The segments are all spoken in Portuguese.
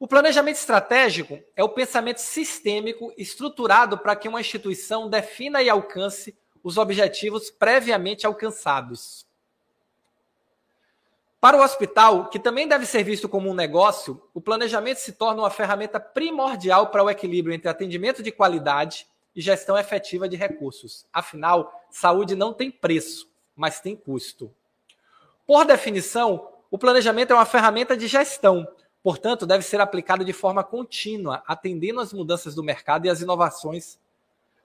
O planejamento estratégico é o pensamento sistêmico estruturado para que uma instituição defina e alcance os objetivos previamente alcançados. Para o hospital, que também deve ser visto como um negócio, o planejamento se torna uma ferramenta primordial para o equilíbrio entre atendimento de qualidade e gestão efetiva de recursos. Afinal, saúde não tem preço, mas tem custo. Por definição, o planejamento é uma ferramenta de gestão, Portanto, deve ser aplicado de forma contínua, atendendo às mudanças do mercado e às inovações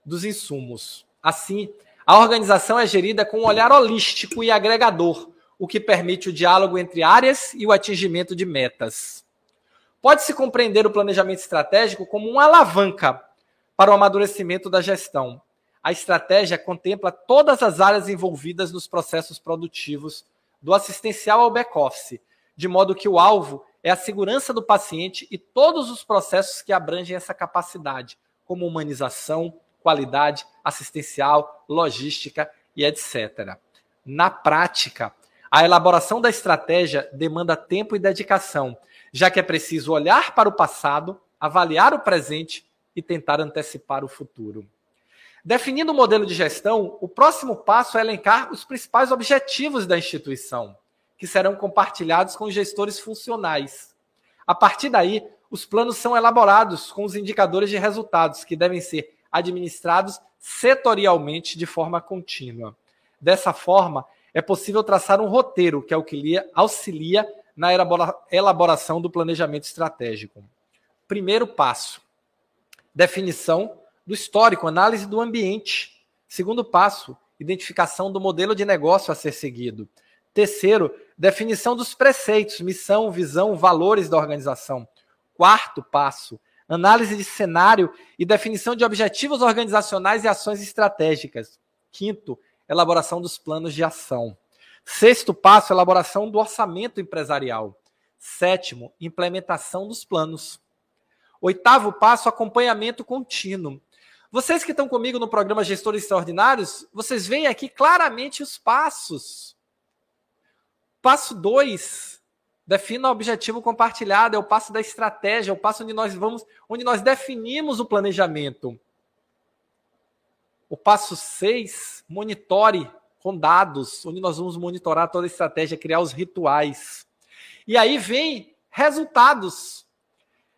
dos insumos. Assim, a organização é gerida com um olhar holístico e agregador, o que permite o diálogo entre áreas e o atingimento de metas. Pode-se compreender o planejamento estratégico como uma alavanca para o amadurecimento da gestão. A estratégia contempla todas as áreas envolvidas nos processos produtivos, do assistencial ao back-office, de modo que o alvo é a segurança do paciente e todos os processos que abrangem essa capacidade, como humanização, qualidade assistencial, logística e etc. Na prática, a elaboração da estratégia demanda tempo e dedicação, já que é preciso olhar para o passado, avaliar o presente e tentar antecipar o futuro. Definindo o modelo de gestão, o próximo passo é elencar os principais objetivos da instituição que serão compartilhados com os gestores funcionais. A partir daí, os planos são elaborados com os indicadores de resultados, que devem ser administrados setorialmente de forma contínua. Dessa forma, é possível traçar um roteiro, que auxilia na elaboração do planejamento estratégico. Primeiro passo: definição do histórico, análise do ambiente. Segundo passo: identificação do modelo de negócio a ser seguido. Terceiro, definição dos preceitos, missão, visão, valores da organização. Quarto passo, análise de cenário e definição de objetivos organizacionais e ações estratégicas. Quinto, elaboração dos planos de ação. Sexto passo, elaboração do orçamento empresarial. Sétimo, implementação dos planos. Oitavo passo, acompanhamento contínuo. Vocês que estão comigo no programa Gestores Extraordinários, vocês veem aqui claramente os passos Passo 2, defina o objetivo compartilhado, é o passo da estratégia, é o passo onde nós vamos, onde nós definimos o planejamento. O passo 6, monitore com dados, onde nós vamos monitorar toda a estratégia, criar os rituais. E aí vem resultados.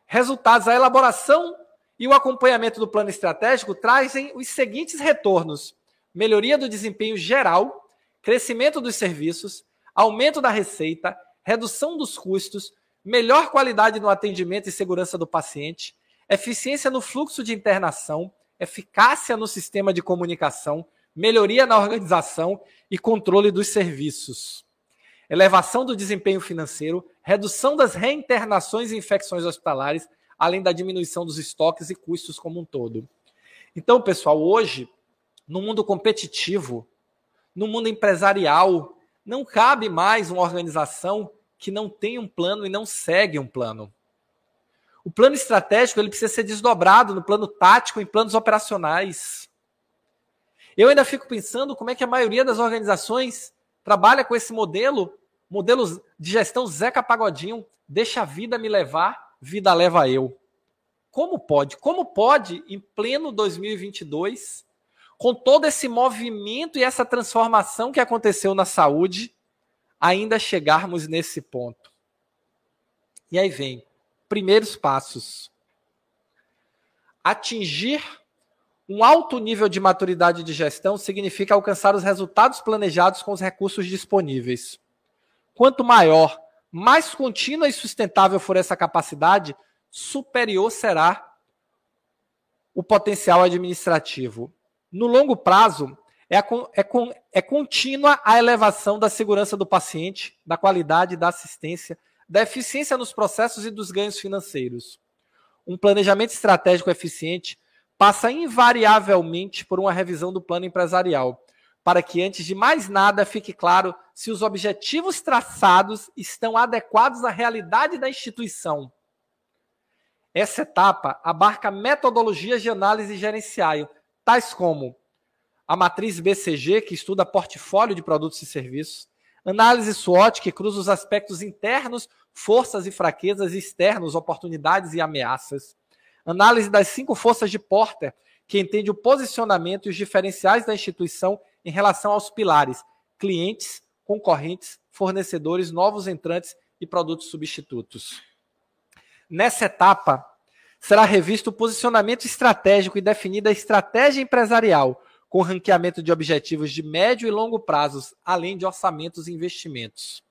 Resultados, a elaboração e o acompanhamento do plano estratégico trazem os seguintes retornos: melhoria do desempenho geral, crescimento dos serviços, aumento da receita, redução dos custos, melhor qualidade no atendimento e segurança do paciente, eficiência no fluxo de internação, eficácia no sistema de comunicação, melhoria na organização e controle dos serviços. Elevação do desempenho financeiro, redução das reinternações e infecções hospitalares, além da diminuição dos estoques e custos como um todo. Então, pessoal, hoje, no mundo competitivo, no mundo empresarial, não cabe mais uma organização que não tem um plano e não segue um plano. O plano estratégico ele precisa ser desdobrado no plano tático em planos operacionais. Eu ainda fico pensando como é que a maioria das organizações trabalha com esse modelo, modelo de gestão Zeca Pagodinho, deixa a vida me levar, vida leva eu. Como pode? Como pode, em pleno 2022, com todo esse movimento e essa transformação que aconteceu na saúde, ainda chegarmos nesse ponto. E aí vem, primeiros passos. Atingir um alto nível de maturidade de gestão significa alcançar os resultados planejados com os recursos disponíveis. Quanto maior, mais contínua e sustentável for essa capacidade, superior será o potencial administrativo. No longo prazo, é, é, é contínua a elevação da segurança do paciente, da qualidade da assistência, da eficiência nos processos e dos ganhos financeiros. Um planejamento estratégico eficiente passa invariavelmente por uma revisão do plano empresarial, para que, antes de mais nada, fique claro se os objetivos traçados estão adequados à realidade da instituição. Essa etapa abarca metodologias de análise gerencial, tais como a matriz BCG, que estuda portfólio de produtos e serviços, Análise SWOT, que cruza os aspectos internos, forças e fraquezas, externos, oportunidades e ameaças. Análise das cinco forças de Porter, que entende o posicionamento e os diferenciais da instituição em relação aos pilares clientes, concorrentes, fornecedores, novos entrantes e produtos substitutos. Nessa etapa, será revisto o posicionamento estratégico e definida a estratégia empresarial, com ranqueamento de objetivos de médio e longo prazos, além de orçamentos e investimentos.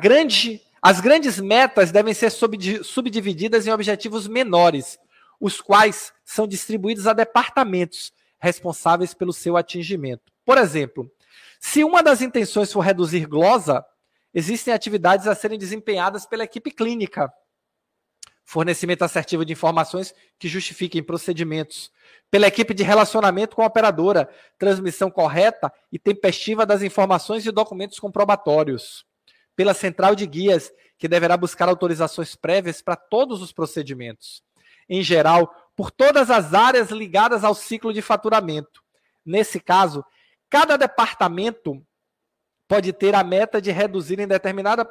Grande, as grandes metas devem ser subdivididas em objetivos menores, os quais são distribuídos a departamentos responsáveis pelo seu atingimento. Por exemplo, se uma das intenções for reduzir glosa, existem atividades a serem desempenhadas pela equipe clínica. Fornecimento assertivo de informações que justifiquem procedimentos. Pela equipe de relacionamento com a operadora, transmissão correta e tempestiva das informações e documentos comprobatórios. Pela central de guias, que deverá buscar autorizações prévias para todos os procedimentos. Em geral, por todas as áreas ligadas ao ciclo de faturamento. Nesse caso, cada departamento pode ter a meta de reduzir em determinada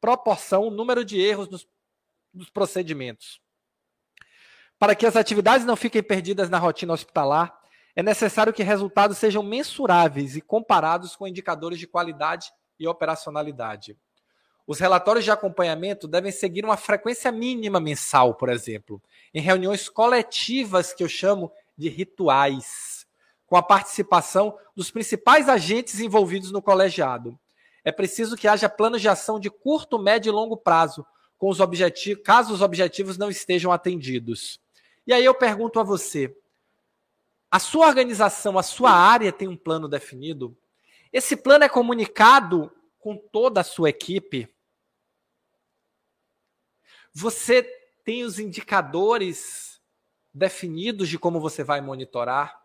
proporção o número de erros nos, nos procedimentos. Para que as atividades não fiquem perdidas na rotina hospitalar, é necessário que resultados sejam mensuráveis e comparados com indicadores de qualidade e operacionalidade. Os relatórios de acompanhamento devem seguir uma frequência mínima mensal, por exemplo, em reuniões coletivas que eu chamo de rituais com a participação dos principais agentes envolvidos no colegiado. É preciso que haja planos de ação de curto, médio e longo prazo, com os objetivos, caso os objetivos não estejam atendidos. E aí eu pergunto a você: a sua organização, a sua área tem um plano definido? Esse plano é comunicado com toda a sua equipe? Você tem os indicadores definidos de como você vai monitorar?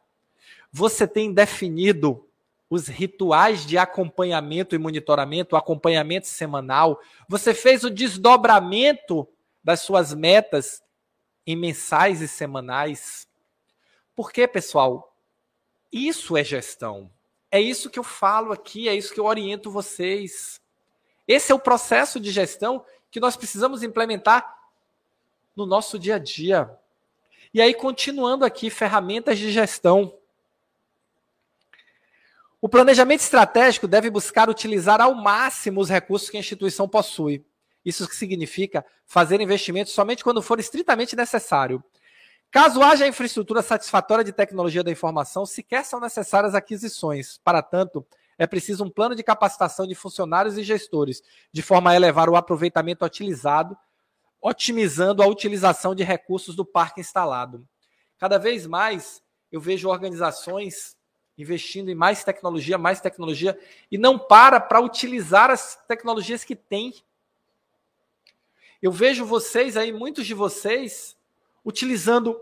Você tem definido os rituais de acompanhamento e monitoramento, acompanhamento semanal? Você fez o desdobramento das suas metas em mensais e semanais? Porque, pessoal, isso é gestão. É isso que eu falo aqui, é isso que eu oriento vocês. Esse é o processo de gestão que nós precisamos implementar no nosso dia a dia. E aí, continuando aqui, ferramentas de gestão. O planejamento estratégico deve buscar utilizar ao máximo os recursos que a instituição possui. Isso significa fazer investimentos somente quando for estritamente necessário. Caso haja infraestrutura satisfatória de tecnologia da informação, sequer são necessárias aquisições. Para tanto, é preciso um plano de capacitação de funcionários e gestores, de forma a elevar o aproveitamento utilizado, otimizando a utilização de recursos do parque instalado. Cada vez mais eu vejo organizações investindo em mais tecnologia, mais tecnologia, e não para para utilizar as tecnologias que tem. Eu vejo vocês aí, muitos de vocês, utilizando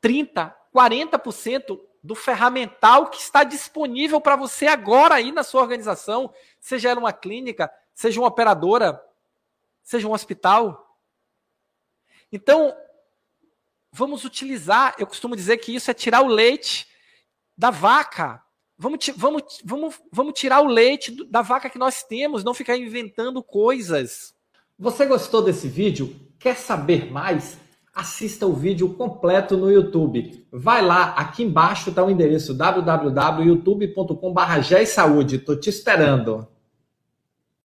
30, 40% do ferramental que está disponível para você agora aí na sua organização, seja ela uma clínica, seja uma operadora, seja um hospital. Então, vamos utilizar, eu costumo dizer que isso é tirar o leite da vaca. Vamos, vamos, vamos, vamos tirar o leite da vaca que nós temos, não ficar inventando coisas. Você gostou desse vídeo? Quer saber mais? Assista o vídeo completo no YouTube. Vai lá, aqui embaixo está o endereço www.youtube.com.br. Estou te esperando.